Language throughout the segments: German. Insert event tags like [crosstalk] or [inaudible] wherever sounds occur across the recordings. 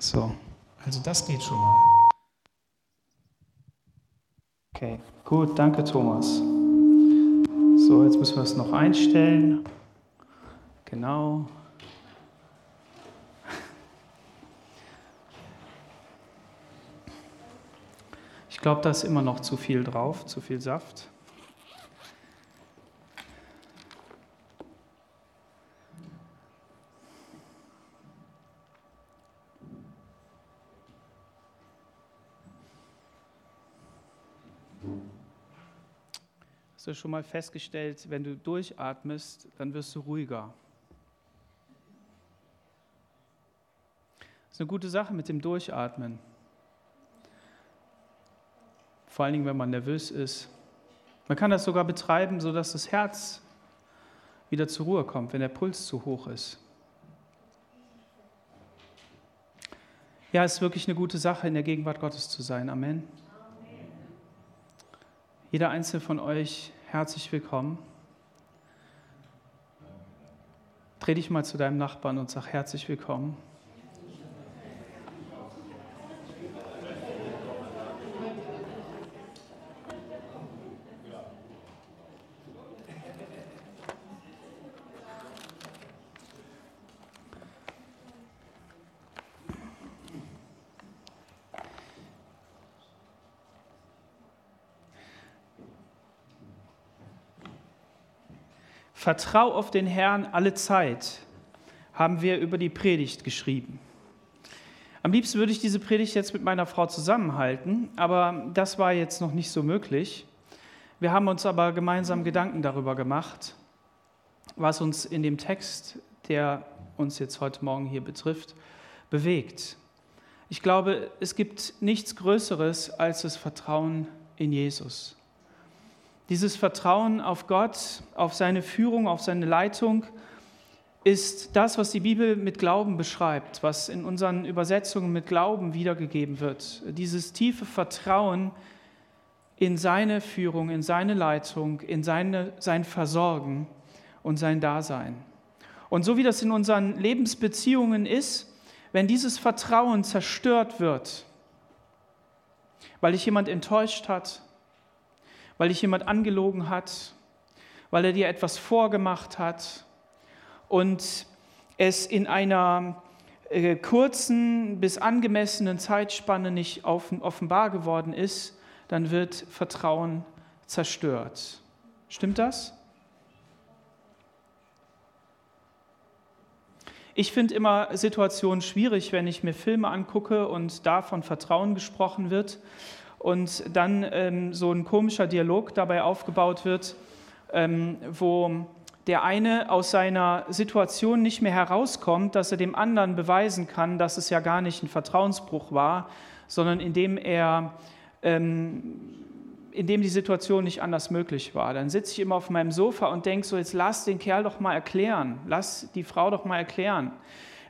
So, also das geht schon mal. Okay, gut, danke Thomas. So, jetzt müssen wir es noch einstellen. Genau. Ich glaube, da ist immer noch zu viel drauf, zu viel Saft. Du schon mal festgestellt, wenn du durchatmest, dann wirst du ruhiger. Das ist eine gute Sache mit dem Durchatmen. Vor allen Dingen, wenn man nervös ist. Man kann das sogar betreiben, sodass das Herz wieder zur Ruhe kommt, wenn der Puls zu hoch ist. Ja, es ist wirklich eine gute Sache, in der Gegenwart Gottes zu sein. Amen. Jeder einzelne von euch herzlich willkommen. Dreh dich mal zu deinem Nachbarn und sag herzlich willkommen. Vertrau auf den Herrn alle Zeit, haben wir über die Predigt geschrieben. Am liebsten würde ich diese Predigt jetzt mit meiner Frau zusammenhalten, aber das war jetzt noch nicht so möglich. Wir haben uns aber gemeinsam Gedanken darüber gemacht, was uns in dem Text, der uns jetzt heute Morgen hier betrifft, bewegt. Ich glaube, es gibt nichts Größeres als das Vertrauen in Jesus. Dieses Vertrauen auf Gott, auf seine Führung, auf seine Leitung ist das, was die Bibel mit Glauben beschreibt, was in unseren Übersetzungen mit Glauben wiedergegeben wird. Dieses tiefe Vertrauen in seine Führung, in seine Leitung, in seine, sein Versorgen und sein Dasein. Und so wie das in unseren Lebensbeziehungen ist, wenn dieses Vertrauen zerstört wird, weil dich jemand enttäuscht hat, weil dich jemand angelogen hat, weil er dir etwas vorgemacht hat und es in einer äh, kurzen bis angemessenen Zeitspanne nicht offenbar geworden ist, dann wird Vertrauen zerstört. Stimmt das? Ich finde immer Situationen schwierig, wenn ich mir Filme angucke und da von Vertrauen gesprochen wird und dann ähm, so ein komischer Dialog dabei aufgebaut wird, ähm, wo der eine aus seiner Situation nicht mehr herauskommt, dass er dem anderen beweisen kann, dass es ja gar nicht ein Vertrauensbruch war, sondern indem er ähm, indem die Situation nicht anders möglich war. Dann sitze ich immer auf meinem Sofa und denke so, jetzt lass den Kerl doch mal erklären, lass die Frau doch mal erklären.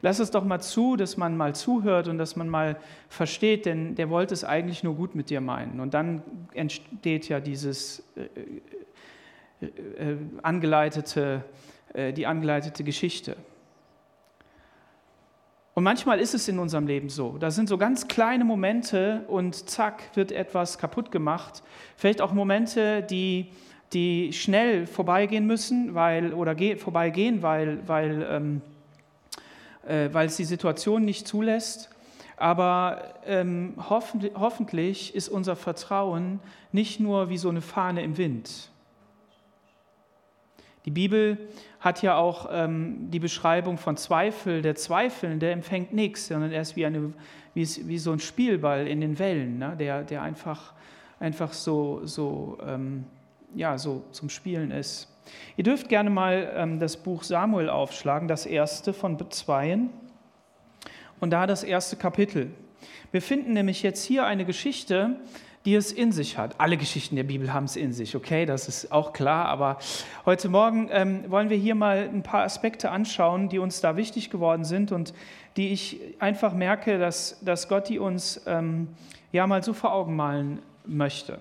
Lass es doch mal zu, dass man mal zuhört und dass man mal versteht, denn der wollte es eigentlich nur gut mit dir meinen. Und dann entsteht ja dieses äh, äh, angeleitete, äh, die angeleitete Geschichte. Und manchmal ist es in unserem Leben so. Da sind so ganz kleine Momente und zack wird etwas kaputt gemacht. Vielleicht auch Momente, die, die schnell vorbeigehen müssen, weil, oder vorbeigehen, weil, weil ähm, äh, weil es die Situation nicht zulässt. Aber ähm, hoffentlich, hoffentlich ist unser Vertrauen nicht nur wie so eine Fahne im Wind. Die Bibel hat ja auch ähm, die Beschreibung von Zweifel. Der Zweifelnde empfängt nichts, sondern er ist wie, eine, wie, wie so ein Spielball in den Wellen, ne? der, der einfach, einfach so, so, ähm, ja, so zum Spielen ist. Ihr dürft gerne mal ähm, das Buch Samuel aufschlagen, das erste von Zweien und da das erste Kapitel. Wir finden nämlich jetzt hier eine Geschichte, die es in sich hat. Alle Geschichten der Bibel haben es in sich, okay, das ist auch klar, aber heute Morgen ähm, wollen wir hier mal ein paar Aspekte anschauen, die uns da wichtig geworden sind und die ich einfach merke, dass, dass Gott die uns ähm, ja mal so vor Augen malen möchte.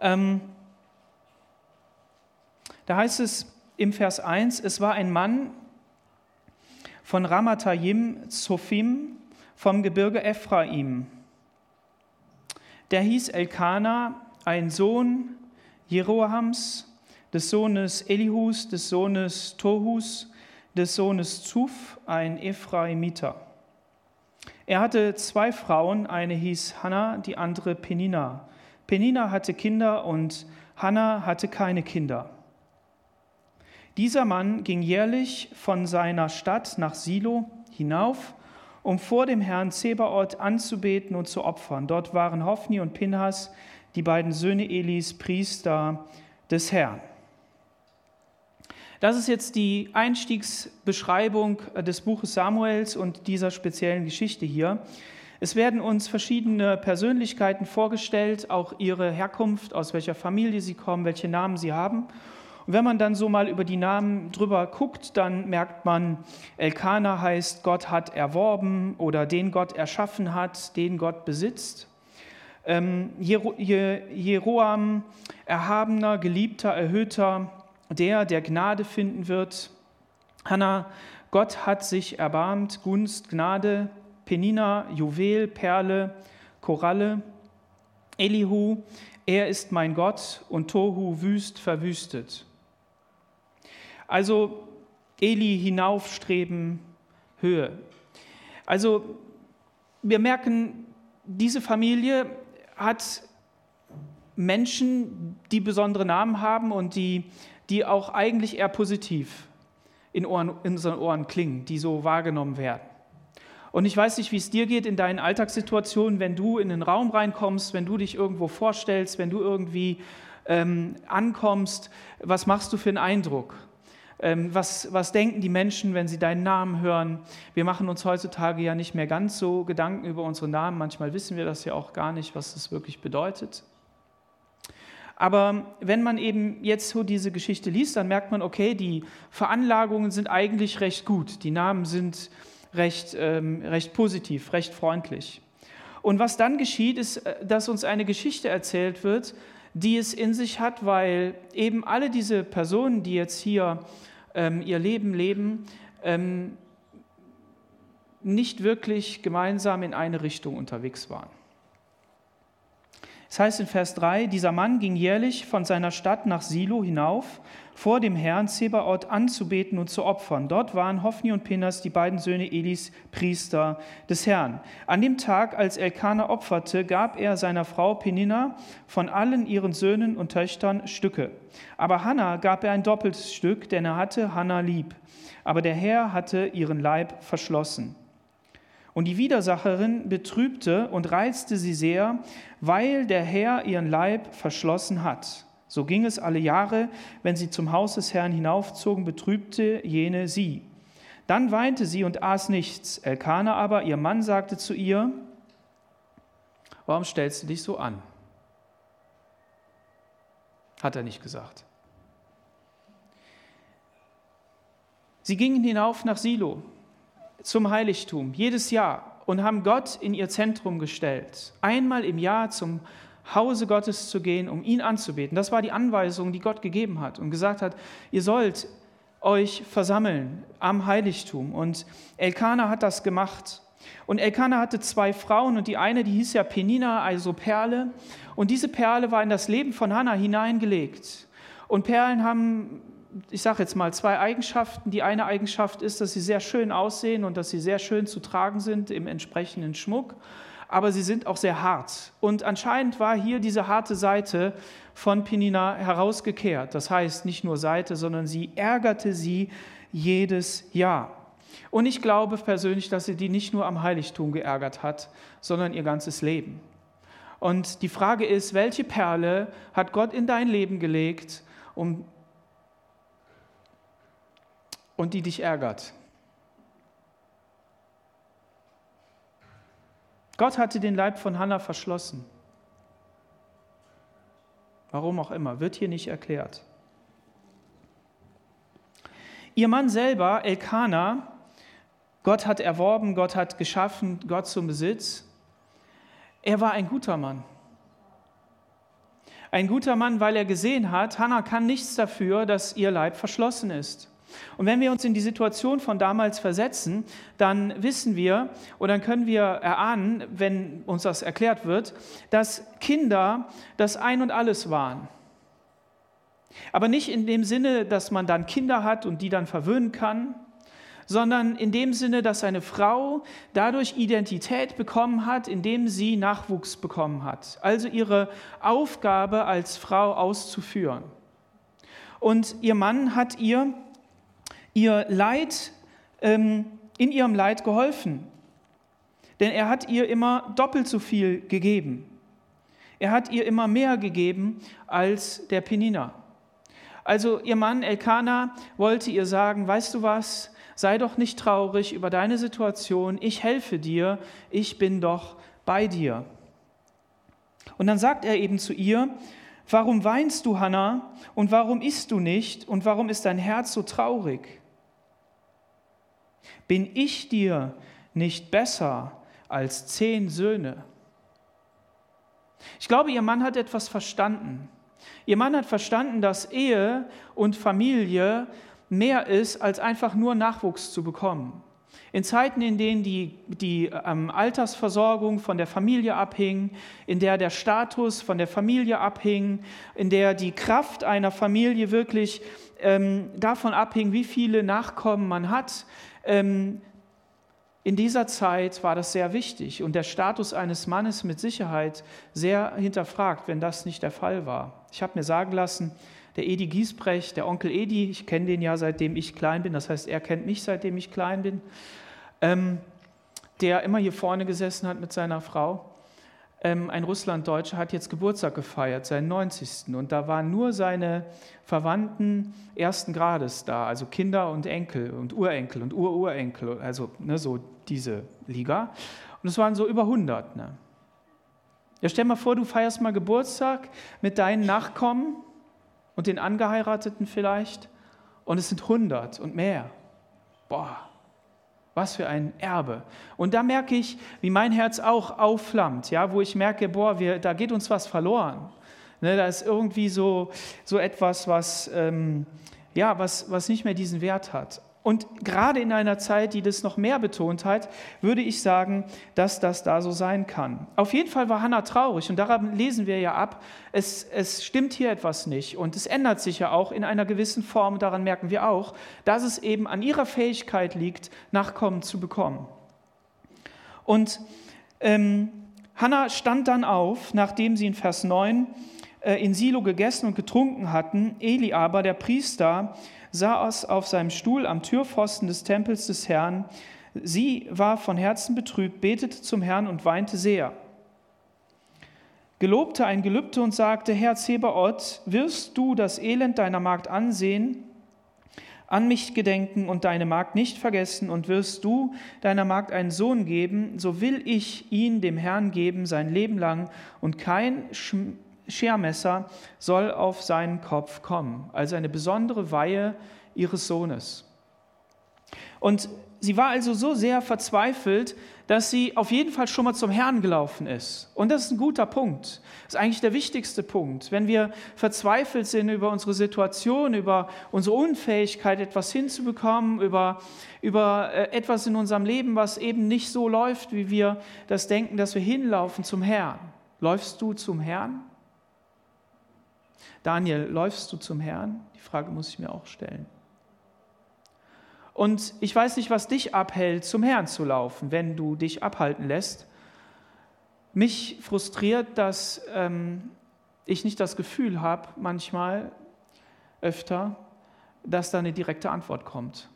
Ähm, da heißt es im Vers 1, es war ein Mann von Ramatayim Zophim, vom Gebirge Ephraim. Der hieß Elkanah, ein Sohn Jerohams, des Sohnes Elihus, des Sohnes Tohus, des Sohnes Zuf, ein Ephraimiter. Er hatte zwei Frauen, eine hieß Hannah, die andere Penina. Penina hatte Kinder und Hannah hatte keine Kinder. Dieser Mann ging jährlich von seiner Stadt nach Silo hinauf, um vor dem Herrn Zebaoth anzubeten und zu opfern. Dort waren Hophni und Pinhas, die beiden Söhne Elis, Priester des Herrn. Das ist jetzt die Einstiegsbeschreibung des Buches Samuels und dieser speziellen Geschichte hier. Es werden uns verschiedene Persönlichkeiten vorgestellt, auch ihre Herkunft, aus welcher Familie sie kommen, welche Namen sie haben. Und wenn man dann so mal über die Namen drüber guckt, dann merkt man, Elkanah heißt, Gott hat erworben oder den Gott erschaffen hat, den Gott besitzt. Ähm, Jeroam, erhabener, geliebter, erhöhter, der, der Gnade finden wird. Hannah, Gott hat sich erbarmt, Gunst, Gnade, Penina, Juwel, Perle, Koralle. Elihu, er ist mein Gott und Tohu wüst verwüstet. Also Eli hinaufstreben, Höhe. Also wir merken, diese Familie hat Menschen, die besondere Namen haben und die, die auch eigentlich eher positiv in, Ohren, in unseren Ohren klingen, die so wahrgenommen werden. Und ich weiß nicht, wie es dir geht in deinen Alltagssituationen, wenn du in den Raum reinkommst, wenn du dich irgendwo vorstellst, wenn du irgendwie ähm, ankommst, was machst du für einen Eindruck? Ähm, was, was denken die Menschen, wenn sie deinen Namen hören? Wir machen uns heutzutage ja nicht mehr ganz so Gedanken über unsere Namen. Manchmal wissen wir das ja auch gar nicht, was das wirklich bedeutet. Aber wenn man eben jetzt so diese Geschichte liest, dann merkt man, okay, die Veranlagungen sind eigentlich recht gut. Die Namen sind recht, ähm, recht positiv, recht freundlich. Und was dann geschieht, ist, äh, dass uns eine Geschichte erzählt wird, die es in sich hat, weil eben alle diese Personen, die jetzt hier ähm, ihr Leben leben, ähm, nicht wirklich gemeinsam in eine Richtung unterwegs waren. Es heißt in Vers 3, dieser Mann ging jährlich von seiner Stadt nach Silo hinauf, vor dem Herrn Zebaoth anzubeten und zu opfern. Dort waren Hophni und Penas, die beiden Söhne Elis, Priester des Herrn. An dem Tag, als Elkanah opferte, gab er seiner Frau Penina von allen ihren Söhnen und Töchtern Stücke. Aber Hannah gab er ein doppeltes Stück, denn er hatte Hannah lieb. Aber der Herr hatte ihren Leib verschlossen. Und die Widersacherin betrübte und reizte sie sehr, weil der Herr ihren Leib verschlossen hat. So ging es alle Jahre, wenn sie zum Haus des Herrn hinaufzogen, betrübte jene sie. Dann weinte sie und aß nichts. Elkanah aber, ihr Mann, sagte zu ihr, warum stellst du dich so an? Hat er nicht gesagt. Sie gingen hinauf nach Silo zum Heiligtum jedes Jahr und haben Gott in ihr Zentrum gestellt. Einmal im Jahr zum Hause Gottes zu gehen, um ihn anzubeten. Das war die Anweisung, die Gott gegeben hat und gesagt hat, ihr sollt euch versammeln am Heiligtum. Und Elkanah hat das gemacht. Und Elkanah hatte zwei Frauen und die eine, die hieß ja Penina, also Perle. Und diese Perle war in das Leben von Hannah hineingelegt. Und Perlen haben ich sage jetzt mal, zwei Eigenschaften. Die eine Eigenschaft ist, dass sie sehr schön aussehen und dass sie sehr schön zu tragen sind im entsprechenden Schmuck, aber sie sind auch sehr hart. Und anscheinend war hier diese harte Seite von Penina herausgekehrt. Das heißt, nicht nur Seite, sondern sie ärgerte sie jedes Jahr. Und ich glaube persönlich, dass sie die nicht nur am Heiligtum geärgert hat, sondern ihr ganzes Leben. Und die Frage ist, welche Perle hat Gott in dein Leben gelegt, um und die dich ärgert. Gott hatte den Leib von Hannah verschlossen. Warum auch immer, wird hier nicht erklärt. Ihr Mann selber, Elkanah, Gott hat erworben, Gott hat geschaffen, Gott zum Besitz. Er war ein guter Mann. Ein guter Mann, weil er gesehen hat, Hannah kann nichts dafür, dass ihr Leib verschlossen ist. Und wenn wir uns in die Situation von damals versetzen, dann wissen wir oder dann können wir erahnen, wenn uns das erklärt wird, dass Kinder das Ein und alles waren. Aber nicht in dem Sinne, dass man dann Kinder hat und die dann verwöhnen kann, sondern in dem Sinne, dass eine Frau dadurch Identität bekommen hat, indem sie Nachwuchs bekommen hat. Also ihre Aufgabe als Frau auszuführen. Und ihr Mann hat ihr ihr Leid, ähm, in ihrem Leid geholfen. Denn er hat ihr immer doppelt so viel gegeben. Er hat ihr immer mehr gegeben als der Penina. Also ihr Mann Elkanah wollte ihr sagen, weißt du was, sei doch nicht traurig über deine Situation, ich helfe dir, ich bin doch bei dir. Und dann sagt er eben zu ihr, warum weinst du, Hannah, und warum isst du nicht, und warum ist dein Herz so traurig? Bin ich dir nicht besser als zehn Söhne? Ich glaube, ihr Mann hat etwas verstanden. Ihr Mann hat verstanden, dass Ehe und Familie mehr ist, als einfach nur Nachwuchs zu bekommen. In Zeiten, in denen die, die ähm, Altersversorgung von der Familie abhing, in der der Status von der Familie abhing, in der die Kraft einer Familie wirklich ähm, davon abhing, wie viele Nachkommen man hat, ähm, in dieser Zeit war das sehr wichtig und der Status eines Mannes mit Sicherheit sehr hinterfragt, wenn das nicht der Fall war. Ich habe mir sagen lassen, der Edi Giesbrecht, der Onkel Edi, ich kenne den ja seitdem ich klein bin, das heißt, er kennt mich seitdem ich klein bin, ähm, der immer hier vorne gesessen hat mit seiner Frau ein Russlanddeutscher hat jetzt Geburtstag gefeiert, seinen 90. Und da waren nur seine Verwandten ersten Grades da, also Kinder und Enkel und Urenkel und Ururenkel, also ne, so diese Liga. Und es waren so über 100. Ne? Ja, stell mal vor, du feierst mal Geburtstag mit deinen Nachkommen und den Angeheirateten vielleicht und es sind 100 und mehr. Boah, was für ein Erbe. Und da merke ich, wie mein Herz auch aufflammt, ja, wo ich merke, boah, wir, da geht uns was verloren. Ne, da ist irgendwie so, so etwas, was, ähm, ja, was, was nicht mehr diesen Wert hat. Und gerade in einer Zeit, die das noch mehr betont hat, würde ich sagen, dass das da so sein kann. Auf jeden Fall war Hannah traurig und daran lesen wir ja ab, es, es stimmt hier etwas nicht und es ändert sich ja auch in einer gewissen Form. Daran merken wir auch, dass es eben an ihrer Fähigkeit liegt, Nachkommen zu bekommen. Und ähm, Hannah stand dann auf, nachdem sie in Vers 9 äh, in Silo gegessen und getrunken hatten. Eli aber, der Priester, saß auf seinem Stuhl am Türpfosten des Tempels des Herrn. Sie war von Herzen betrübt, betete zum Herrn und weinte sehr. Gelobte ein Gelübde und sagte, Herr Zebaoth, wirst du das Elend deiner Magd ansehen, an mich gedenken und deine Magd nicht vergessen, und wirst du deiner Magd einen Sohn geben, so will ich ihn dem Herrn geben sein Leben lang, und kein Schermesser soll auf seinen Kopf kommen. Also eine besondere Weihe ihres Sohnes. Und sie war also so sehr verzweifelt, dass sie auf jeden Fall schon mal zum Herrn gelaufen ist. Und das ist ein guter Punkt. Das ist eigentlich der wichtigste Punkt. Wenn wir verzweifelt sind über unsere Situation, über unsere Unfähigkeit, etwas hinzubekommen, über, über äh, etwas in unserem Leben, was eben nicht so läuft, wie wir das denken, dass wir hinlaufen zum Herrn. Läufst du zum Herrn? Daniel, läufst du zum Herrn? Die Frage muss ich mir auch stellen. Und ich weiß nicht, was dich abhält, zum Herrn zu laufen, wenn du dich abhalten lässt. Mich frustriert, dass ähm, ich nicht das Gefühl habe, manchmal öfter, dass da eine direkte Antwort kommt.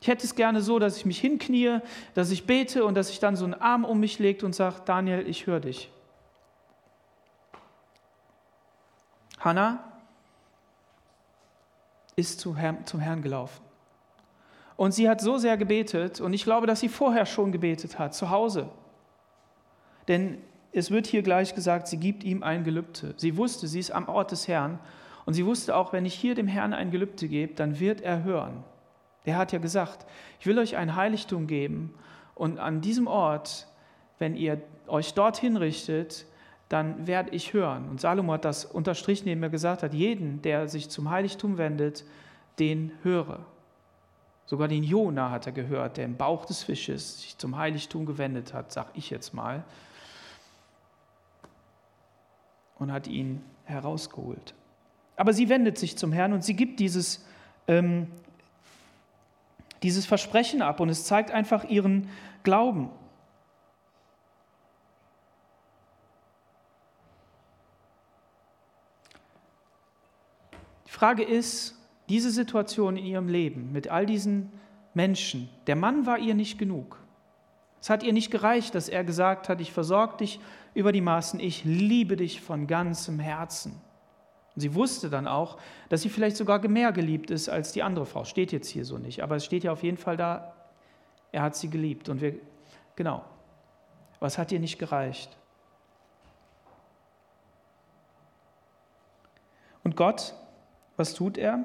Ich hätte es gerne so, dass ich mich hinknie, dass ich bete und dass ich dann so einen Arm um mich legt und sage, Daniel, ich höre dich. Hannah ist zum Herrn gelaufen. Und sie hat so sehr gebetet, und ich glaube, dass sie vorher schon gebetet hat, zu Hause. Denn es wird hier gleich gesagt, sie gibt ihm ein Gelübde. Sie wusste, sie ist am Ort des Herrn. Und sie wusste auch, wenn ich hier dem Herrn ein Gelübde gebe, dann wird er hören. Der hat ja gesagt, ich will euch ein Heiligtum geben. Und an diesem Ort, wenn ihr euch dorthin richtet, dann werde ich hören. Und Salomo hat das unterstrichen, indem er gesagt hat, jeden, der sich zum Heiligtum wendet, den höre. Sogar den Jona hat er gehört, der im Bauch des Fisches sich zum Heiligtum gewendet hat, sag ich jetzt mal, und hat ihn herausgeholt. Aber sie wendet sich zum Herrn und sie gibt dieses, ähm, dieses Versprechen ab und es zeigt einfach ihren Glauben. Die Frage ist, diese Situation in ihrem Leben mit all diesen Menschen, der Mann war ihr nicht genug. Es hat ihr nicht gereicht, dass er gesagt hat, ich versorge dich über die Maßen, ich liebe dich von ganzem Herzen. Und sie wusste dann auch, dass sie vielleicht sogar mehr geliebt ist als die andere Frau. Steht jetzt hier so nicht, aber es steht ja auf jeden Fall da, er hat sie geliebt. Und wir, genau, was hat ihr nicht gereicht? Und Gott, was tut er?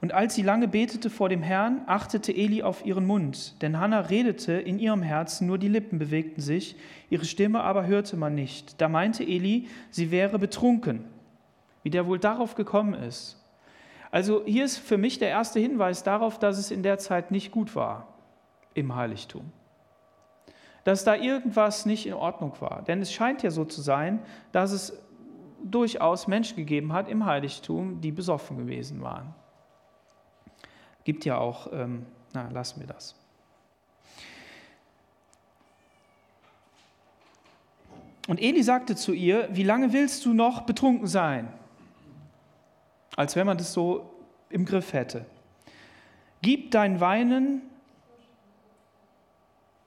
Und als sie lange betete vor dem Herrn, achtete Eli auf ihren Mund, denn Hannah redete in ihrem Herzen, nur die Lippen bewegten sich, ihre Stimme aber hörte man nicht. Da meinte Eli, sie wäre betrunken, wie der wohl darauf gekommen ist. Also hier ist für mich der erste Hinweis darauf, dass es in der Zeit nicht gut war im Heiligtum. Dass da irgendwas nicht in Ordnung war. Denn es scheint ja so zu sein, dass es durchaus Menschen gegeben hat im Heiligtum, die besoffen gewesen waren. Gibt ja auch, ähm, na, lassen wir das. Und Eli sagte zu ihr, wie lange willst du noch betrunken sein? Als wenn man das so im Griff hätte. Gib dein Weinen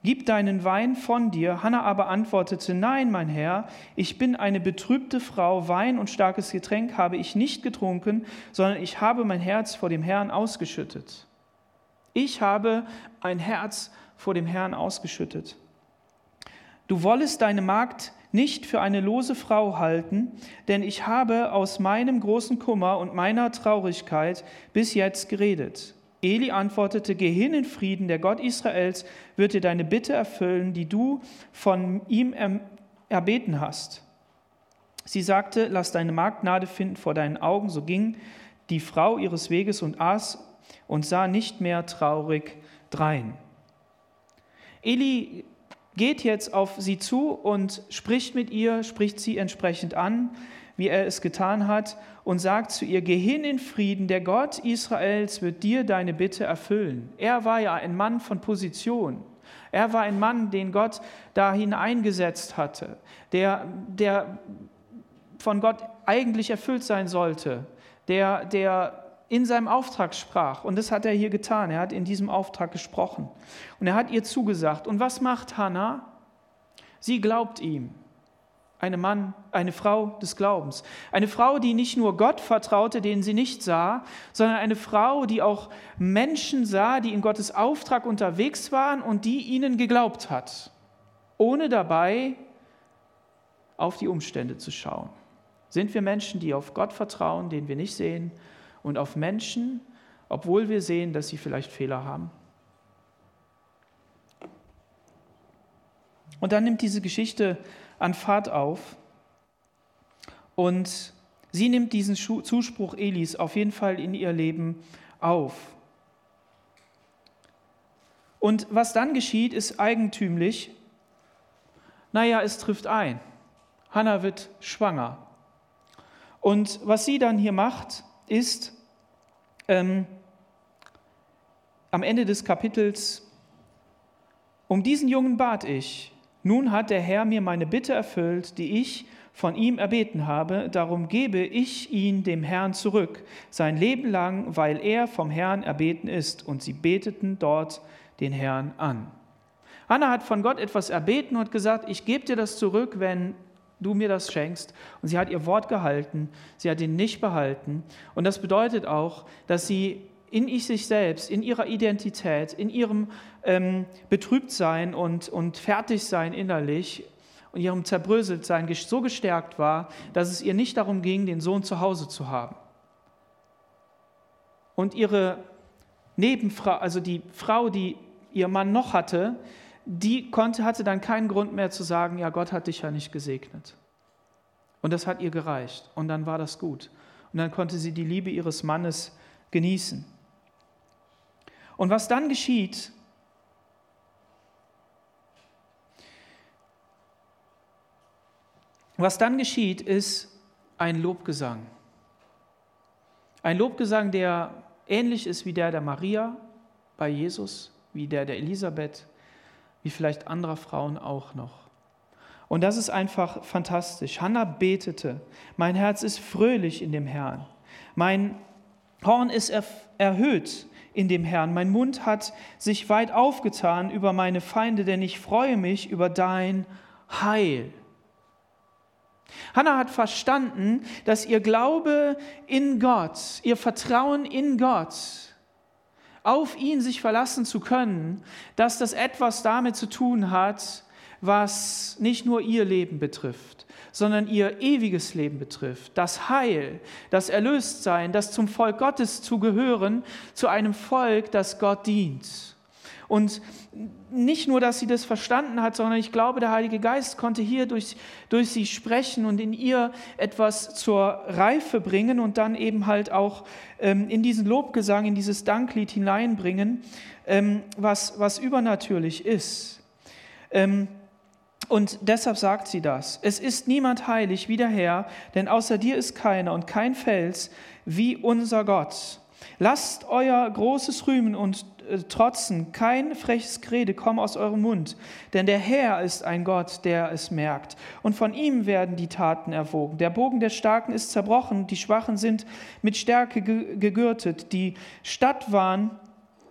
Gib deinen Wein von dir. Hannah aber antwortete, nein, mein Herr, ich bin eine betrübte Frau, Wein und starkes Getränk habe ich nicht getrunken, sondern ich habe mein Herz vor dem Herrn ausgeschüttet. Ich habe ein Herz vor dem Herrn ausgeschüttet. Du wollest deine Magd nicht für eine lose Frau halten, denn ich habe aus meinem großen Kummer und meiner Traurigkeit bis jetzt geredet. Eli antwortete, geh hin in Frieden, der Gott Israels wird dir deine Bitte erfüllen, die du von ihm erbeten hast. Sie sagte, lass deine Magd Gnade finden vor deinen Augen. So ging die Frau ihres Weges und aß und sah nicht mehr traurig drein. Eli geht jetzt auf sie zu und spricht mit ihr, spricht sie entsprechend an wie er es getan hat, und sagt zu ihr, geh hin in Frieden, der Gott Israels wird dir deine Bitte erfüllen. Er war ja ein Mann von Position. Er war ein Mann, den Gott dahin eingesetzt hatte, der, der von Gott eigentlich erfüllt sein sollte, der, der in seinem Auftrag sprach. Und das hat er hier getan. Er hat in diesem Auftrag gesprochen. Und er hat ihr zugesagt. Und was macht Hannah? Sie glaubt ihm eine Mann, eine Frau des Glaubens. Eine Frau, die nicht nur Gott vertraute, den sie nicht sah, sondern eine Frau, die auch Menschen sah, die in Gottes Auftrag unterwegs waren und die ihnen geglaubt hat, ohne dabei auf die Umstände zu schauen. Sind wir Menschen, die auf Gott vertrauen, den wir nicht sehen, und auf Menschen, obwohl wir sehen, dass sie vielleicht Fehler haben? Und dann nimmt diese Geschichte an Fahrt auf. Und sie nimmt diesen Zuspruch Elis auf jeden Fall in ihr Leben auf. Und was dann geschieht, ist eigentümlich. Naja, es trifft ein. Hannah wird schwanger. Und was sie dann hier macht, ist ähm, am Ende des Kapitels, um diesen Jungen bat ich, nun hat der Herr mir meine Bitte erfüllt, die ich von ihm erbeten habe, darum gebe ich ihn dem Herrn zurück, sein Leben lang, weil er vom Herrn erbeten ist. Und sie beteten dort den Herrn an. Hannah hat von Gott etwas erbeten und gesagt, ich gebe dir das zurück, wenn du mir das schenkst. Und sie hat ihr Wort gehalten, sie hat ihn nicht behalten. Und das bedeutet auch, dass sie in sich selbst, in ihrer Identität, in ihrem ähm, Betrübtsein und, und Fertigsein innerlich und ihrem Zerbröseltsein so gestärkt war, dass es ihr nicht darum ging, den Sohn zu Hause zu haben. Und ihre Nebenfrau, also die Frau, die ihr Mann noch hatte, die konnte, hatte dann keinen Grund mehr zu sagen, ja, Gott hat dich ja nicht gesegnet. Und das hat ihr gereicht. Und dann war das gut. Und dann konnte sie die Liebe ihres Mannes genießen. Und was dann geschieht, was dann geschieht, ist ein Lobgesang. Ein Lobgesang, der ähnlich ist wie der der Maria bei Jesus, wie der der Elisabeth, wie vielleicht anderer Frauen auch noch. Und das ist einfach fantastisch. Hannah betete, mein Herz ist fröhlich in dem Herrn. Mein Horn ist erhöht in dem Herrn. Mein Mund hat sich weit aufgetan über meine Feinde, denn ich freue mich über dein Heil. Hannah hat verstanden, dass ihr Glaube in Gott, ihr Vertrauen in Gott, auf ihn sich verlassen zu können, dass das etwas damit zu tun hat, was nicht nur ihr Leben betrifft, sondern ihr ewiges Leben betrifft. Das Heil, das Erlöstsein, das zum Volk Gottes zu gehören, zu einem Volk, das Gott dient. Und nicht nur, dass sie das verstanden hat, sondern ich glaube, der Heilige Geist konnte hier durch, durch sie sprechen und in ihr etwas zur Reife bringen und dann eben halt auch ähm, in diesen Lobgesang, in dieses Danklied hineinbringen, ähm, was, was übernatürlich ist. Ähm, und deshalb sagt sie das. Es ist niemand heilig wie der Herr, denn außer dir ist keiner und kein Fels wie unser Gott. Lasst euer großes Rühmen und trotzen, kein freches Gerede komme aus eurem Mund, denn der Herr ist ein Gott, der es merkt, und von ihm werden die Taten erwogen. Der Bogen der Starken ist zerbrochen, die Schwachen sind mit Stärke gegürtet, die Stadt waren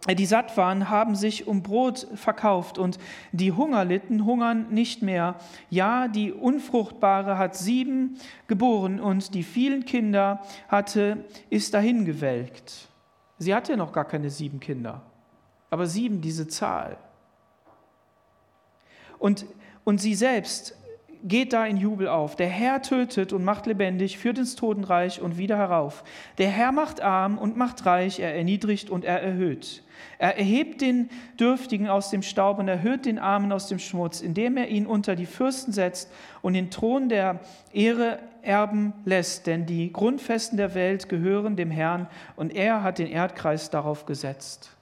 äh, die satt waren, haben sich um Brot verkauft und die Hunger litten, hungern nicht mehr. Ja, die Unfruchtbare hat sieben geboren und die vielen Kinder hatte, ist dahingewelkt. Sie hatte noch gar keine sieben Kinder, aber sieben diese Zahl. Und, und sie selbst geht da in Jubel auf. Der Herr tötet und macht lebendig, führt ins Totenreich und wieder herauf. Der Herr macht arm und macht reich, er erniedrigt und er erhöht. Er erhebt den Dürftigen aus dem Staub und erhöht den Armen aus dem Schmutz, indem er ihn unter die Fürsten setzt und den Thron der Ehre erben lässt. Denn die Grundfesten der Welt gehören dem Herrn und er hat den Erdkreis darauf gesetzt.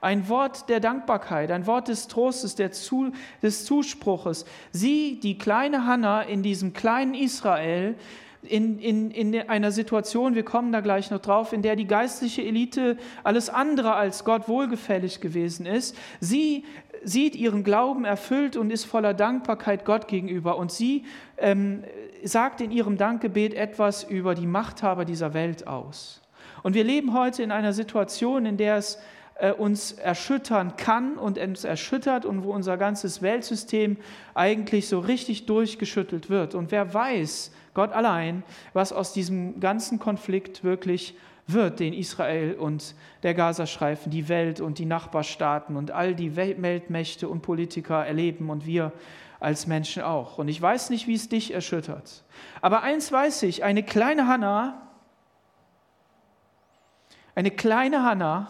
Ein Wort der Dankbarkeit, ein Wort des Trostes, Zu, des Zuspruches. Sie, die kleine Hannah in diesem kleinen Israel, in, in, in einer Situation, wir kommen da gleich noch drauf, in der die geistliche Elite alles andere als Gott wohlgefällig gewesen ist. Sie sieht ihren Glauben erfüllt und ist voller Dankbarkeit Gott gegenüber. Und sie ähm, sagt in ihrem Dankgebet etwas über die Machthaber dieser Welt aus. Und wir leben heute in einer Situation, in der es uns erschüttern kann und uns erschüttert und wo unser ganzes Weltsystem eigentlich so richtig durchgeschüttelt wird. Und wer weiß, Gott allein, was aus diesem ganzen Konflikt wirklich wird, den Israel und der Gazastreifen, die Welt und die Nachbarstaaten und all die Weltmächte und Politiker erleben und wir als Menschen auch. Und ich weiß nicht, wie es dich erschüttert. Aber eins weiß ich, eine kleine Hanna, eine kleine Hanna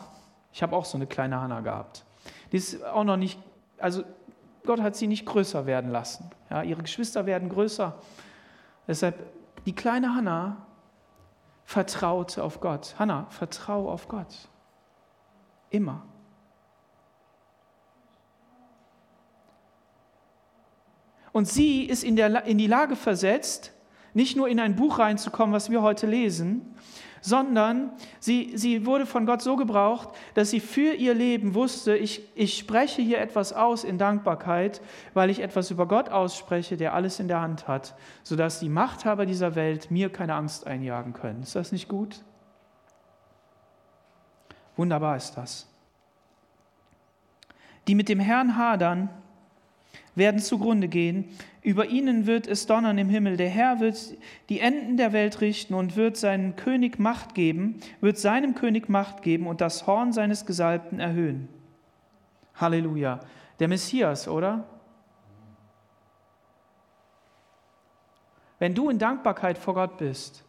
ich habe auch so eine kleine Hanna gehabt. Die ist auch noch nicht, also Gott hat sie nicht größer werden lassen. Ja, ihre Geschwister werden größer. Deshalb, die kleine Hanna vertraute auf Gott. Hanna, vertrau auf Gott. Immer. Und sie ist in, der, in die Lage versetzt, nicht nur in ein Buch reinzukommen, was wir heute lesen, sondern sie, sie wurde von Gott so gebraucht, dass sie für ihr Leben wusste, ich, ich spreche hier etwas aus in Dankbarkeit, weil ich etwas über Gott ausspreche, der alles in der Hand hat, sodass die Machthaber dieser Welt mir keine Angst einjagen können. Ist das nicht gut? Wunderbar ist das. Die mit dem Herrn hadern, werden zugrunde gehen. Über ihnen wird es donnern im Himmel. Der Herr wird die Enden der Welt richten und wird seinen König Macht geben, wird seinem König Macht geben und das Horn seines Gesalbten erhöhen. Halleluja. Der Messias, oder? Wenn du in Dankbarkeit vor Gott bist,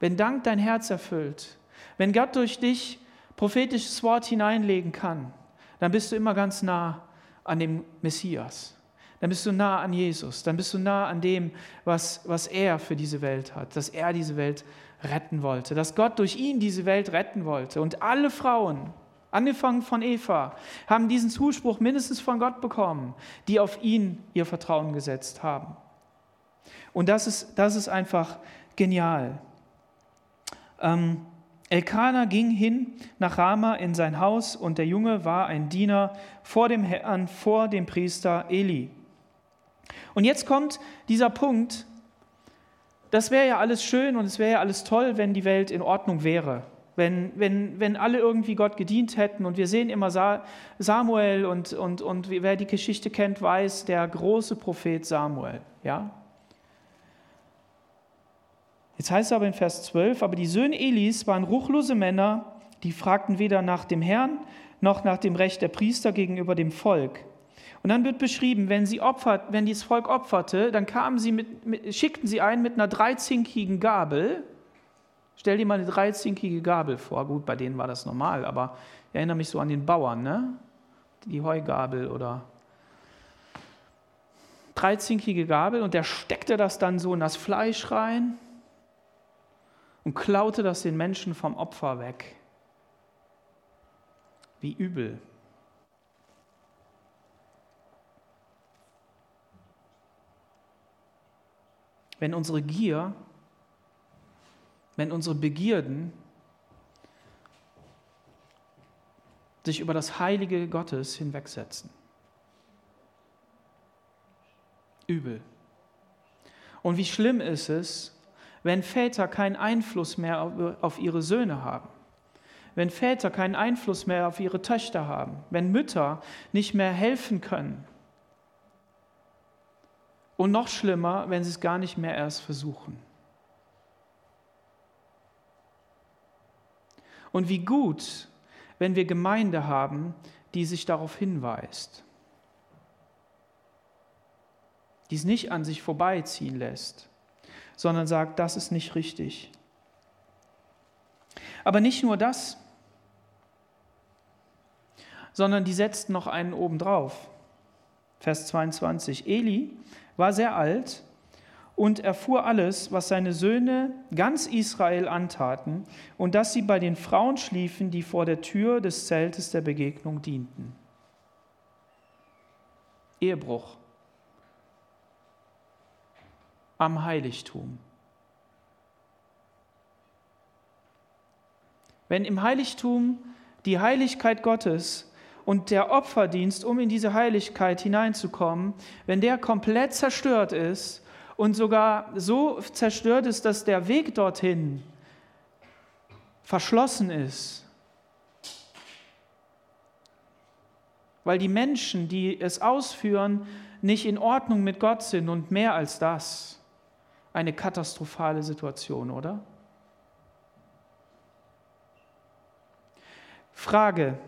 wenn Dank dein Herz erfüllt, wenn Gott durch dich prophetisches Wort hineinlegen kann, dann bist du immer ganz nah an dem Messias. Dann bist du nah an Jesus. Dann bist du nah an dem, was, was er für diese Welt hat, dass er diese Welt retten wollte, dass Gott durch ihn diese Welt retten wollte. Und alle Frauen, angefangen von Eva, haben diesen Zuspruch mindestens von Gott bekommen, die auf ihn ihr Vertrauen gesetzt haben. Und das ist, das ist einfach genial. Ähm, Elkanah ging hin nach Rama in sein Haus und der Junge war ein Diener vor dem Herrn, vor dem Priester Eli. Und jetzt kommt dieser Punkt, das wäre ja alles schön und es wäre ja alles toll, wenn die Welt in Ordnung wäre. Wenn, wenn, wenn alle irgendwie Gott gedient hätten und wir sehen immer Samuel und, und, und wer die Geschichte kennt, weiß, der große Prophet Samuel. Ja? Jetzt heißt es aber in Vers 12, aber die Söhne Elis waren ruchlose Männer, die fragten weder nach dem Herrn noch nach dem Recht der Priester gegenüber dem Volk. Und dann wird beschrieben, wenn, sie opfert, wenn dieses Volk opferte, dann kamen sie mit, mit, schickten sie ein mit einer dreizinkigen Gabel. Stell dir mal eine dreizinkige Gabel vor. Gut, bei denen war das normal, aber ich erinnere mich so an den Bauern, ne? Die Heugabel oder dreizinkige Gabel und der steckte das dann so in das Fleisch rein und klaute das den Menschen vom Opfer weg. Wie übel. Wenn unsere Gier, wenn unsere Begierden sich über das Heilige Gottes hinwegsetzen. Übel. Und wie schlimm ist es, wenn Väter keinen Einfluss mehr auf ihre Söhne haben, wenn Väter keinen Einfluss mehr auf ihre Töchter haben, wenn Mütter nicht mehr helfen können. Und noch schlimmer, wenn sie es gar nicht mehr erst versuchen. Und wie gut, wenn wir Gemeinde haben, die sich darauf hinweist, die es nicht an sich vorbeiziehen lässt, sondern sagt, das ist nicht richtig. Aber nicht nur das, sondern die setzt noch einen obendrauf. Vers 22. Eli war sehr alt und erfuhr alles, was seine Söhne ganz Israel antaten und dass sie bei den Frauen schliefen, die vor der Tür des Zeltes der Begegnung dienten. Ehebruch am Heiligtum. Wenn im Heiligtum die Heiligkeit Gottes und der Opferdienst, um in diese Heiligkeit hineinzukommen, wenn der komplett zerstört ist und sogar so zerstört ist, dass der Weg dorthin verschlossen ist, weil die Menschen, die es ausführen, nicht in Ordnung mit Gott sind und mehr als das eine katastrophale Situation, oder? Frage,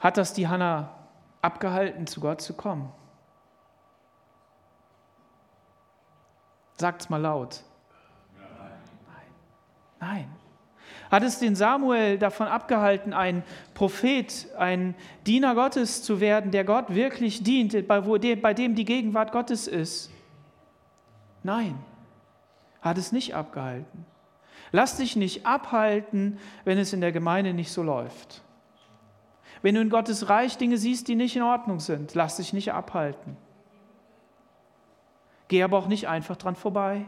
hat das die Hannah abgehalten, zu Gott zu kommen? Sagt es mal laut. Nein. Nein. Hat es den Samuel davon abgehalten, ein Prophet, ein Diener Gottes zu werden, der Gott wirklich dient, bei dem die Gegenwart Gottes ist? Nein, hat es nicht abgehalten. Lass dich nicht abhalten, wenn es in der Gemeinde nicht so läuft. Wenn du in Gottes Reich Dinge siehst, die nicht in Ordnung sind, lass dich nicht abhalten. Geh aber auch nicht einfach dran vorbei.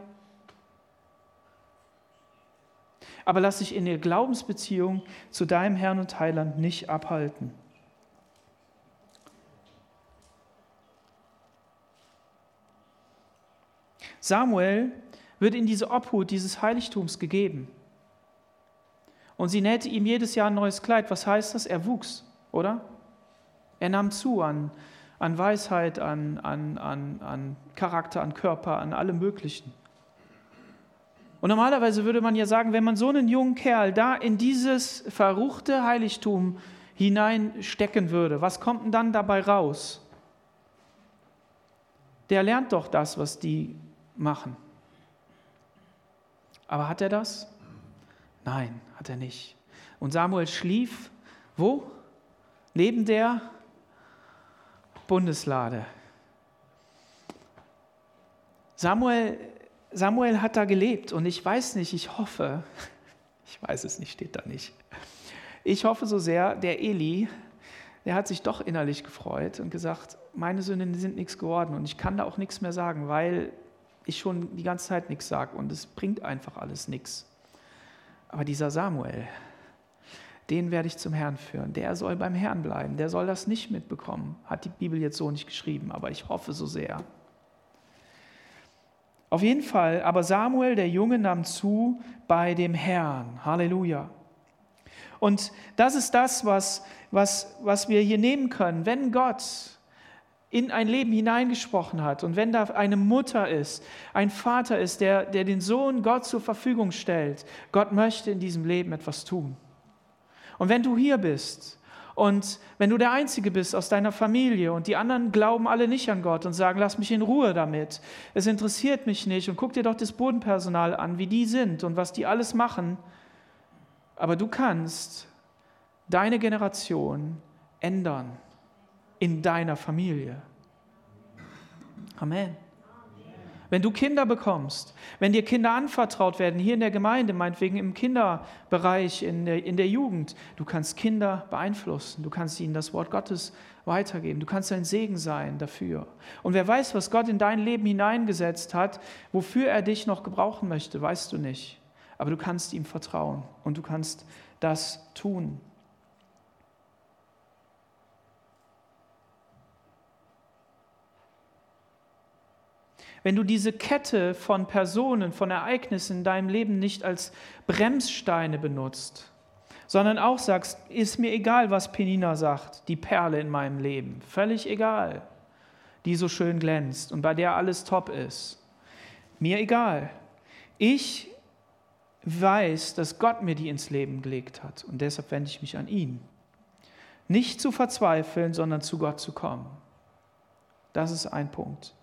Aber lass dich in der Glaubensbeziehung zu deinem Herrn und Heiland nicht abhalten. Samuel wird in diese Obhut dieses Heiligtums gegeben. Und sie nähte ihm jedes Jahr ein neues Kleid. Was heißt das? Er wuchs, oder? Er nahm zu an, an Weisheit, an, an, an, an Charakter, an Körper, an allem Möglichen. Und normalerweise würde man ja sagen, wenn man so einen jungen Kerl da in dieses verruchte Heiligtum hineinstecken würde, was kommt denn dann dabei raus? Der lernt doch das, was die machen. Aber hat er das? Nein, hat er nicht. Und Samuel schlief wo? Neben der Bundeslade. Samuel, Samuel hat da gelebt und ich weiß nicht, ich hoffe, [laughs] ich weiß es nicht, steht da nicht. Ich hoffe so sehr, der Eli, der hat sich doch innerlich gefreut und gesagt, meine Sünden sind nichts geworden und ich kann da auch nichts mehr sagen, weil ich schon die ganze Zeit nichts sage und es bringt einfach alles nichts. Aber dieser Samuel, den werde ich zum Herrn führen. Der soll beim Herrn bleiben. Der soll das nicht mitbekommen. Hat die Bibel jetzt so nicht geschrieben, aber ich hoffe so sehr. Auf jeden Fall, aber Samuel, der Junge, nahm zu bei dem Herrn. Halleluja. Und das ist das, was, was, was wir hier nehmen können. Wenn Gott in ein Leben hineingesprochen hat und wenn da eine Mutter ist, ein Vater ist, der, der den Sohn Gott zur Verfügung stellt, Gott möchte in diesem Leben etwas tun. Und wenn du hier bist und wenn du der Einzige bist aus deiner Familie und die anderen glauben alle nicht an Gott und sagen, lass mich in Ruhe damit, es interessiert mich nicht und guck dir doch das Bodenpersonal an, wie die sind und was die alles machen, aber du kannst deine Generation ändern in deiner Familie. Amen. Wenn du Kinder bekommst, wenn dir Kinder anvertraut werden, hier in der Gemeinde, meinetwegen im Kinderbereich, in der, in der Jugend, du kannst Kinder beeinflussen, du kannst ihnen das Wort Gottes weitergeben, du kannst ein Segen sein dafür. Und wer weiß, was Gott in dein Leben hineingesetzt hat, wofür er dich noch gebrauchen möchte, weißt du nicht. Aber du kannst ihm vertrauen und du kannst das tun. Wenn du diese Kette von Personen, von Ereignissen in deinem Leben nicht als Bremssteine benutzt, sondern auch sagst, ist mir egal, was Penina sagt, die Perle in meinem Leben, völlig egal, die so schön glänzt und bei der alles top ist. Mir egal. Ich weiß, dass Gott mir die ins Leben gelegt hat und deshalb wende ich mich an ihn. Nicht zu verzweifeln, sondern zu Gott zu kommen. Das ist ein Punkt.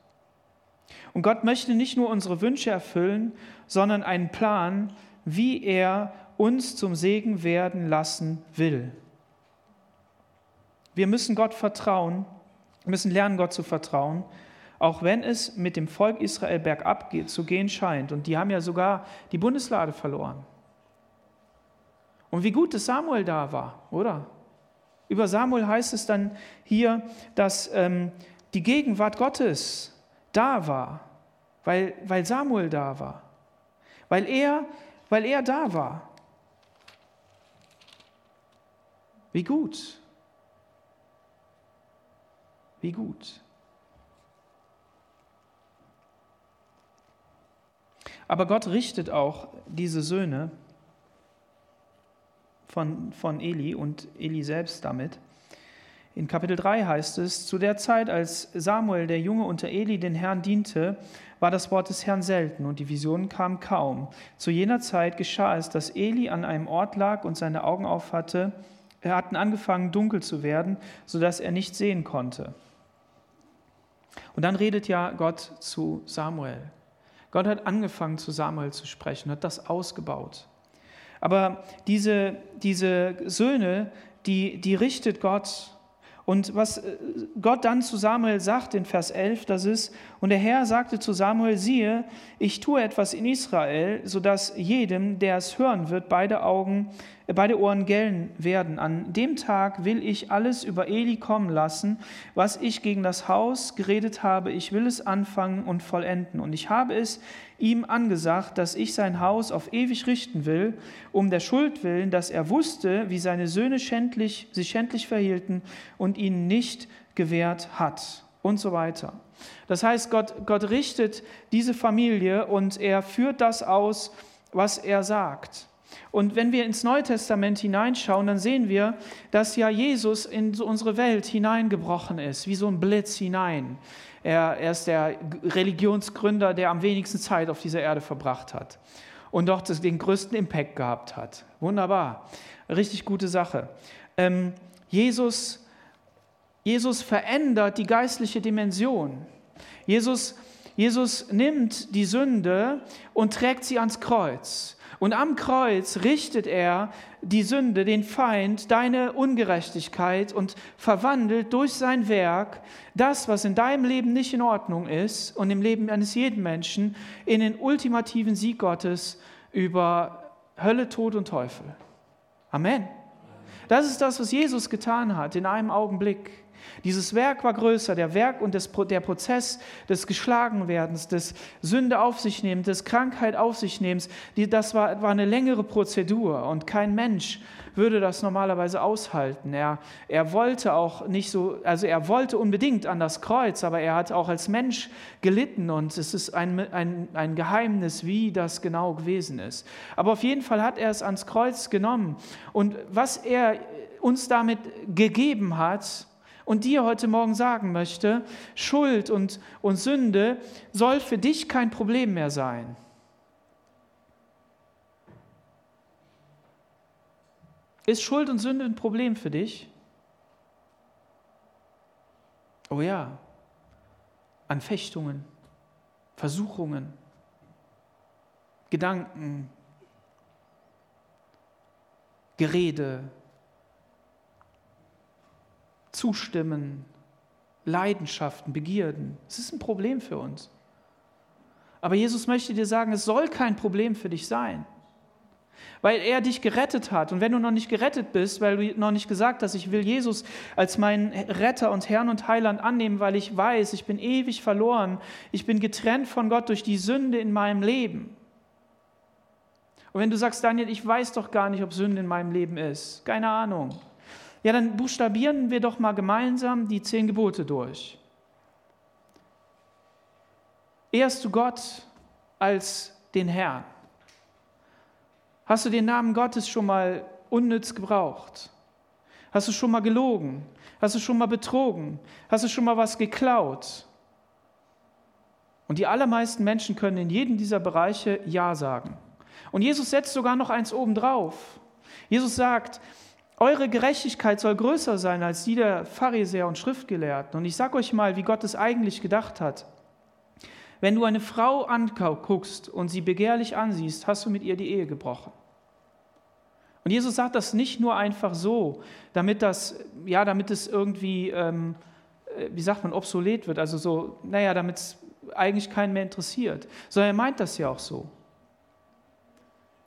Und Gott möchte nicht nur unsere Wünsche erfüllen, sondern einen Plan, wie er uns zum Segen werden lassen will. Wir müssen Gott vertrauen, müssen lernen, Gott zu vertrauen, auch wenn es mit dem Volk Israel bergab zu gehen scheint. Und die haben ja sogar die Bundeslade verloren. Und wie gut, dass Samuel da war, oder? Über Samuel heißt es dann hier, dass ähm, die Gegenwart Gottes da war, weil, weil Samuel da war, weil er, weil er da war. Wie gut. Wie gut. Aber Gott richtet auch diese Söhne von, von Eli und Eli selbst damit. In Kapitel 3 heißt es, zu der Zeit, als Samuel, der Junge unter Eli, den Herrn diente, war das Wort des Herrn selten und die Visionen kamen kaum. Zu jener Zeit geschah es, dass Eli an einem Ort lag und seine Augen aufhatte. Hatten angefangen, dunkel zu werden, sodass er nicht sehen konnte. Und dann redet ja Gott zu Samuel. Gott hat angefangen, zu Samuel zu sprechen, hat das ausgebaut. Aber diese, diese Söhne, die, die richtet Gott und was äh, Gott dann zu Samuel sagt in Vers 11, das ist, und der Herr sagte zu Samuel, siehe, ich tue etwas in Israel, sodass jedem, der es hören wird, beide Augen beide Ohren gellen werden. An dem Tag will ich alles über Eli kommen lassen, was ich gegen das Haus geredet habe. Ich will es anfangen und vollenden. Und ich habe es ihm angesagt, dass ich sein Haus auf ewig richten will, um der Schuld willen, dass er wusste, wie seine Söhne schändlich, sich schändlich verhielten und ihnen nicht gewährt hat. Und so weiter. Das heißt, Gott, Gott richtet diese Familie und er führt das aus, was er sagt. Und wenn wir ins Neue Testament hineinschauen, dann sehen wir, dass ja Jesus in unsere Welt hineingebrochen ist, wie so ein Blitz hinein. Er, er ist der Religionsgründer, der am wenigsten Zeit auf dieser Erde verbracht hat und doch den größten Impact gehabt hat. Wunderbar, richtig gute Sache. Ähm, Jesus, Jesus verändert die geistliche Dimension. Jesus, Jesus nimmt die Sünde und trägt sie ans Kreuz. Und am Kreuz richtet er die Sünde, den Feind, deine Ungerechtigkeit und verwandelt durch sein Werk das, was in deinem Leben nicht in Ordnung ist und im Leben eines jeden Menschen, in den ultimativen Sieg Gottes über Hölle, Tod und Teufel. Amen. Das ist das, was Jesus getan hat in einem Augenblick. Dieses Werk war größer, der Werk und des, der Prozess des Geschlagenwerdens, des Sünde auf sich nehmens, des Krankheit auf sich nehmens, das war, war eine längere Prozedur und kein Mensch würde das normalerweise aushalten. Er, er wollte auch nicht so, also er wollte unbedingt an das Kreuz, aber er hat auch als Mensch gelitten und es ist ein, ein, ein Geheimnis, wie das genau gewesen ist. Aber auf jeden Fall hat er es ans Kreuz genommen und was er uns damit gegeben hat, und dir heute Morgen sagen möchte, Schuld und, und Sünde soll für dich kein Problem mehr sein. Ist Schuld und Sünde ein Problem für dich? Oh ja, Anfechtungen, Versuchungen, Gedanken, Gerede, Zustimmen, Leidenschaften, Begierden. Es ist ein Problem für uns. Aber Jesus möchte dir sagen, es soll kein Problem für dich sein, weil er dich gerettet hat. Und wenn du noch nicht gerettet bist, weil du noch nicht gesagt hast, ich will Jesus als meinen Retter und Herrn und Heiland annehmen, weil ich weiß, ich bin ewig verloren, ich bin getrennt von Gott durch die Sünde in meinem Leben. Und wenn du sagst, Daniel, ich weiß doch gar nicht, ob Sünde in meinem Leben ist, keine Ahnung, ja, dann buchstabieren wir doch mal gemeinsam die zehn Gebote durch. Ehrst du Gott als den Herrn? Hast du den Namen Gottes schon mal unnütz gebraucht? Hast du schon mal gelogen? Hast du schon mal betrogen? Hast du schon mal was geklaut? Und die allermeisten Menschen können in jedem dieser Bereiche Ja sagen. Und Jesus setzt sogar noch eins obendrauf. Jesus sagt, eure Gerechtigkeit soll größer sein als die der Pharisäer und Schriftgelehrten. Und ich sage euch mal, wie Gott es eigentlich gedacht hat. Wenn du eine Frau anguckst und sie begehrlich ansiehst, hast du mit ihr die Ehe gebrochen. Und Jesus sagt das nicht nur einfach so, damit das, ja, damit es irgendwie, ähm, äh, wie sagt man, obsolet wird, also so, naja, damit es eigentlich keinen mehr interessiert, sondern er meint das ja auch so.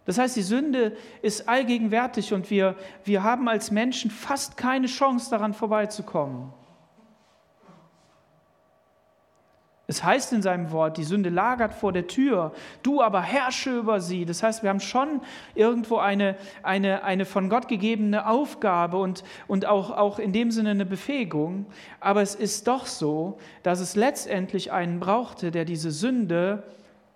Das heißt, die Sünde ist allgegenwärtig und wir, wir haben als Menschen fast keine Chance daran vorbeizukommen. Es heißt in seinem Wort, die Sünde lagert vor der Tür, du aber herrsche über sie. Das heißt, wir haben schon irgendwo eine, eine, eine von Gott gegebene Aufgabe und, und auch, auch in dem Sinne eine Befähigung. Aber es ist doch so, dass es letztendlich einen brauchte, der diese Sünde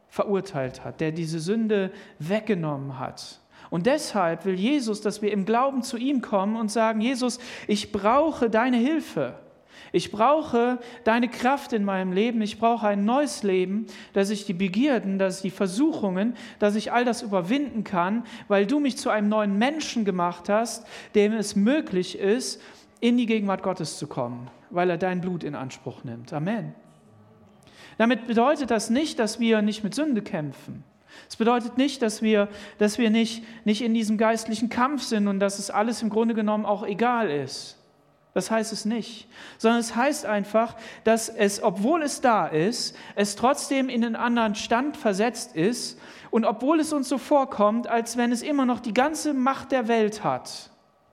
verurteilt hat, der diese Sünde weggenommen hat. Und deshalb will Jesus, dass wir im Glauben zu ihm kommen und sagen, Jesus, ich brauche deine Hilfe. Ich brauche deine Kraft in meinem Leben. Ich brauche ein neues Leben, dass ich die Begierden, dass die Versuchungen, dass ich all das überwinden kann, weil du mich zu einem neuen Menschen gemacht hast, dem es möglich ist, in die Gegenwart Gottes zu kommen, weil er dein Blut in Anspruch nimmt. Amen. Damit bedeutet das nicht, dass wir nicht mit Sünde kämpfen. Es bedeutet nicht, dass wir, dass wir nicht, nicht in diesem geistlichen Kampf sind und dass es alles im Grunde genommen auch egal ist. Das heißt es nicht, sondern es heißt einfach, dass es, obwohl es da ist, es trotzdem in einen anderen Stand versetzt ist und obwohl es uns so vorkommt, als wenn es immer noch die ganze Macht der Welt hat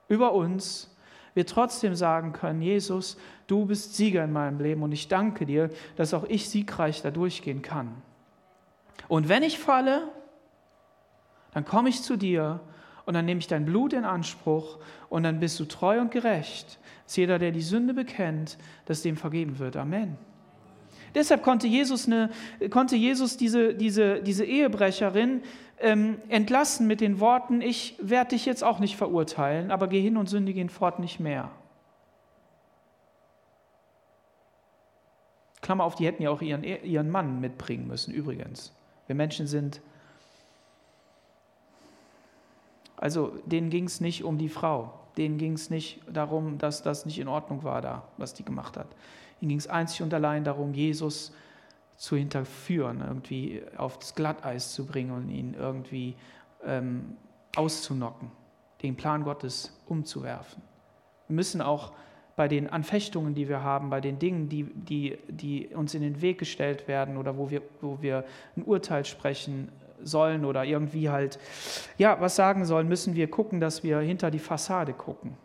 über uns, wir trotzdem sagen können, Jesus, du bist Sieger in meinem Leben und ich danke dir, dass auch ich siegreich da durchgehen kann. Und wenn ich falle, dann komme ich zu dir und dann nehme ich dein Blut in Anspruch und dann bist du treu und gerecht, dass jeder, der die Sünde bekennt, dass dem vergeben wird. Amen. Deshalb konnte Jesus, eine, konnte Jesus diese, diese, diese Ehebrecherin ähm, entlassen mit den Worten, ich werde dich jetzt auch nicht verurteilen, aber geh hin und sündige ihn fort nicht mehr. Klammer auf, die hätten ja auch ihren, ihren Mann mitbringen müssen, übrigens. Wir Menschen sind. Also denen ging es nicht um die Frau. Denen ging es nicht darum, dass das nicht in Ordnung war da, was die gemacht hat. Ihnen ging es einzig und allein darum, Jesus zu hinterführen, irgendwie aufs Glatteis zu bringen und ihn irgendwie ähm, auszunocken, den Plan Gottes umzuwerfen. Wir müssen auch bei den Anfechtungen, die wir haben, bei den Dingen, die, die, die uns in den Weg gestellt werden oder wo wir, wo wir ein Urteil sprechen sollen oder irgendwie halt, ja, was sagen sollen, müssen wir gucken, dass wir hinter die Fassade gucken.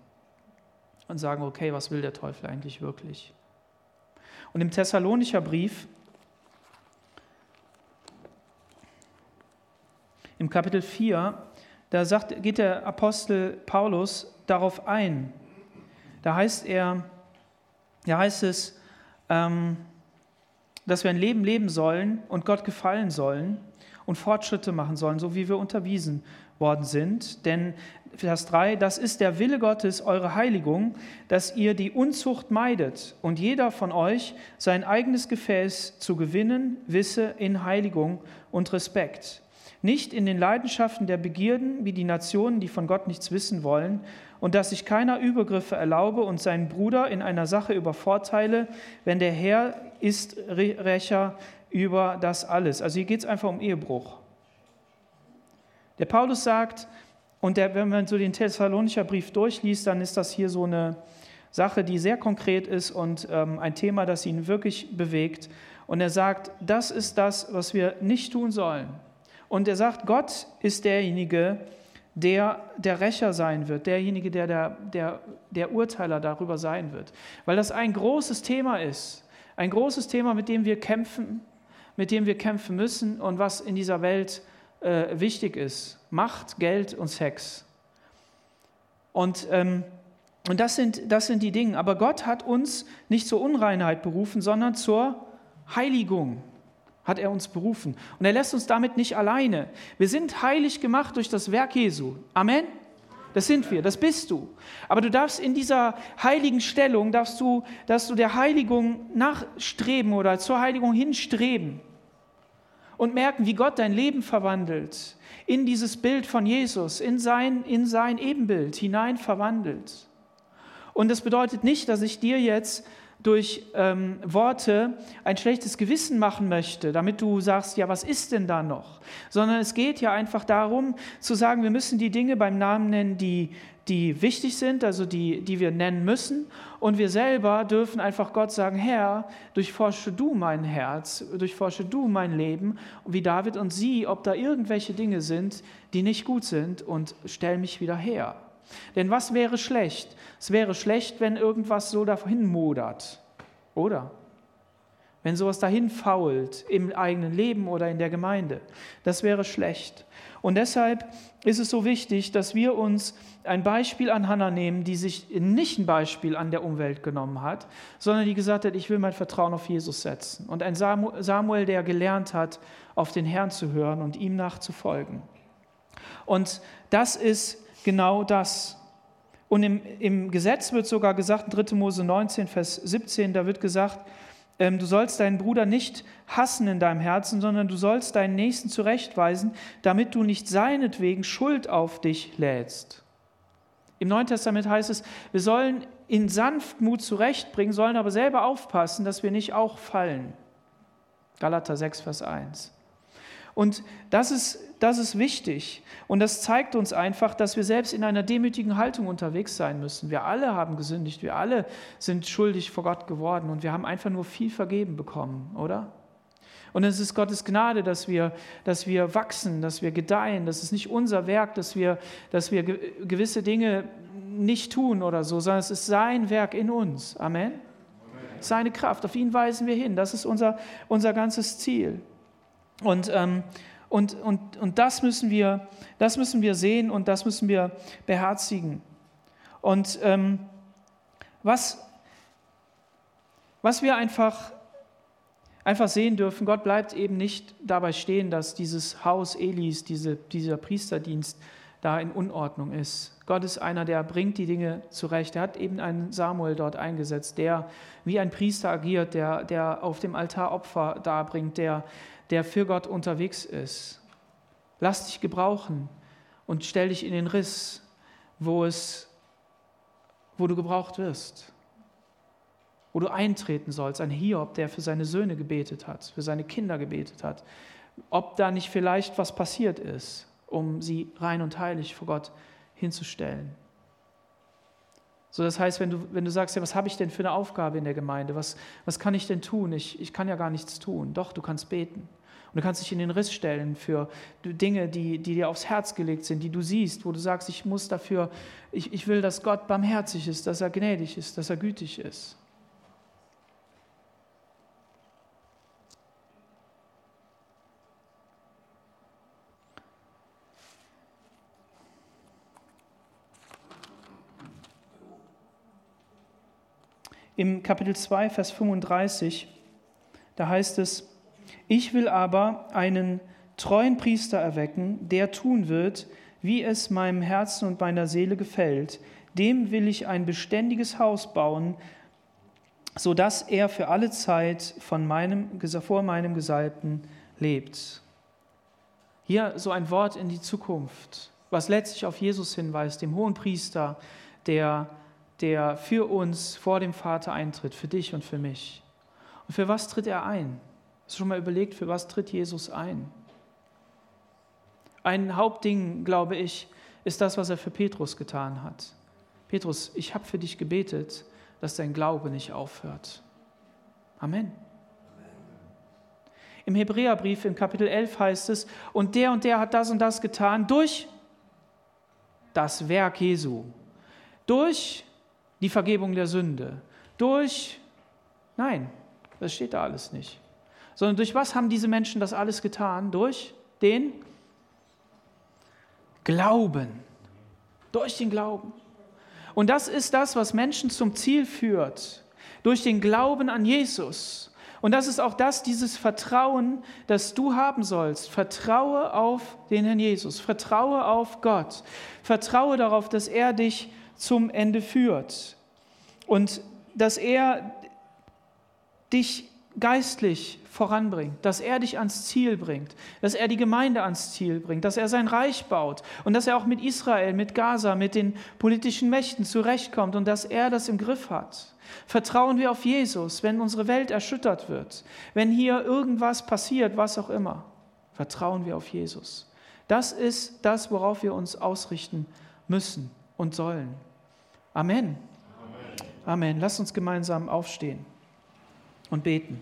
und sagen, okay, was will der Teufel eigentlich wirklich? Und im Thessalonicher Brief, im Kapitel 4, da sagt, geht der Apostel Paulus darauf ein. Da heißt er, da heißt es, ähm, dass wir ein Leben leben sollen und Gott gefallen sollen und Fortschritte machen sollen, so wie wir unterwiesen worden sind. Denn Vers 3, das ist der Wille Gottes, eure Heiligung, dass ihr die Unzucht meidet und jeder von euch sein eigenes Gefäß zu gewinnen wisse in Heiligung und Respekt. Nicht in den Leidenschaften der Begierden wie die Nationen, die von Gott nichts wissen wollen, und dass sich keiner Übergriffe erlaube und seinen Bruder in einer Sache übervorteile, wenn der Herr ist Rächer über das alles. Also hier geht es einfach um Ehebruch. Der Paulus sagt, und der, wenn man so den Thessalonischer Brief durchliest, dann ist das hier so eine Sache, die sehr konkret ist und ähm, ein Thema, das ihn wirklich bewegt. Und er sagt, das ist das, was wir nicht tun sollen. Und er sagt, Gott ist derjenige, der der Rächer sein wird, derjenige, der der, der der Urteiler darüber sein wird. Weil das ein großes Thema ist. Ein großes Thema, mit dem wir kämpfen, mit dem wir kämpfen müssen und was in dieser Welt äh, wichtig ist. Macht, Geld und Sex. Und, ähm, und das, sind, das sind die Dinge. Aber Gott hat uns nicht zur Unreinheit berufen, sondern zur Heiligung hat er uns berufen. Und er lässt uns damit nicht alleine. Wir sind heilig gemacht durch das Werk Jesu. Amen. Das sind wir, das bist du. Aber du darfst in dieser heiligen Stellung, darfst du, darfst du der Heiligung nachstreben oder zur Heiligung hinstreben und merken, wie Gott dein Leben verwandelt, in dieses Bild von Jesus, in sein, in sein Ebenbild hinein verwandelt. Und das bedeutet nicht, dass ich dir jetzt durch ähm, Worte ein schlechtes Gewissen machen möchte, damit du sagst, ja, was ist denn da noch? Sondern es geht ja einfach darum zu sagen, wir müssen die Dinge beim Namen nennen, die, die wichtig sind, also die, die wir nennen müssen. Und wir selber dürfen einfach Gott sagen, Herr, durchforsche du mein Herz, durchforsche du mein Leben, wie David und sie, ob da irgendwelche Dinge sind, die nicht gut sind und stell mich wieder her. Denn was wäre schlecht? Es wäre schlecht, wenn irgendwas so dahin modert, oder? Wenn sowas dahin fault im eigenen Leben oder in der Gemeinde. Das wäre schlecht. Und deshalb ist es so wichtig, dass wir uns ein Beispiel an Hannah nehmen, die sich nicht ein Beispiel an der Umwelt genommen hat, sondern die gesagt hat, ich will mein Vertrauen auf Jesus setzen. Und ein Samuel, der gelernt hat, auf den Herrn zu hören und ihm nachzufolgen. Und das ist genau das. Und im, im Gesetz wird sogar gesagt, 3. Mose 19, Vers 17, da wird gesagt, ähm, du sollst deinen Bruder nicht hassen in deinem Herzen, sondern du sollst deinen Nächsten zurechtweisen, damit du nicht seinetwegen Schuld auf dich lädst. Im Neuen Testament heißt es, wir sollen in Sanftmut zurechtbringen, sollen aber selber aufpassen, dass wir nicht auch fallen. Galater 6, Vers 1. Und das ist, das ist wichtig. Und das zeigt uns einfach, dass wir selbst in einer demütigen Haltung unterwegs sein müssen. Wir alle haben gesündigt, wir alle sind schuldig vor Gott geworden und wir haben einfach nur viel vergeben bekommen, oder? Und es ist Gottes Gnade, dass wir, dass wir wachsen, dass wir gedeihen. Das ist nicht unser Werk, dass wir, dass wir gewisse Dinge nicht tun oder so, sondern es ist sein Werk in uns. Amen. Amen. Seine Kraft, auf ihn weisen wir hin. Das ist unser, unser ganzes Ziel. Und, ähm, und, und, und das, müssen wir, das müssen wir sehen und das müssen wir beherzigen. Und ähm, was, was wir einfach, einfach sehen dürfen, Gott bleibt eben nicht dabei stehen, dass dieses Haus Elis, diese, dieser Priesterdienst da in Unordnung ist. Gott ist einer, der bringt die Dinge zurecht. Er hat eben einen Samuel dort eingesetzt, der wie ein Priester agiert, der, der auf dem Altar Opfer darbringt, der, der für Gott unterwegs ist. Lass dich gebrauchen und stell dich in den Riss, wo, es, wo du gebraucht wirst, wo du eintreten sollst. Ein Hiob, der für seine Söhne gebetet hat, für seine Kinder gebetet hat. Ob da nicht vielleicht was passiert ist, um sie rein und heilig vor Gott hinzustellen. So, das heißt, wenn du, wenn du sagst, ja, was habe ich denn für eine Aufgabe in der Gemeinde? Was, was kann ich denn tun? Ich, ich kann ja gar nichts tun. Doch, du kannst beten. Du kannst dich in den Riss stellen für Dinge, die, die dir aufs Herz gelegt sind, die du siehst, wo du sagst, ich muss dafür, ich, ich will, dass Gott barmherzig ist, dass er gnädig ist, dass er gütig ist. im Kapitel 2, Vers 35, da heißt es, ich will aber einen treuen Priester erwecken, der tun wird, wie es meinem Herzen und meiner Seele gefällt. Dem will ich ein beständiges Haus bauen, so dass er für alle Zeit von meinem, vor meinem Gesalbten lebt. Hier so ein Wort in die Zukunft, was letztlich auf Jesus hinweist, dem hohen Priester, der der für uns vor dem Vater eintritt, für dich und für mich. Und für was tritt er ein? Hast du schon mal überlegt, für was tritt Jesus ein? Ein Hauptding, glaube ich, ist das, was er für Petrus getan hat. Petrus, ich habe für dich gebetet, dass dein Glaube nicht aufhört. Amen. Im Hebräerbrief im Kapitel 11 heißt es, und der und der hat das und das getan durch das Werk Jesu, durch die Vergebung der Sünde. Durch, nein, das steht da alles nicht. Sondern durch was haben diese Menschen das alles getan? Durch den Glauben. Durch den Glauben. Und das ist das, was Menschen zum Ziel führt. Durch den Glauben an Jesus. Und das ist auch das, dieses Vertrauen, das du haben sollst. Vertraue auf den Herrn Jesus. Vertraue auf Gott. Vertraue darauf, dass er dich zum Ende führt. Und dass er dich geistlich voranbringt, dass er dich ans Ziel bringt, dass er die Gemeinde ans Ziel bringt, dass er sein Reich baut und dass er auch mit Israel, mit Gaza, mit den politischen Mächten zurechtkommt und dass er das im Griff hat. Vertrauen wir auf Jesus, wenn unsere Welt erschüttert wird, wenn hier irgendwas passiert, was auch immer. Vertrauen wir auf Jesus. Das ist das, worauf wir uns ausrichten müssen und sollen. Amen. Amen. Lass uns gemeinsam aufstehen und beten.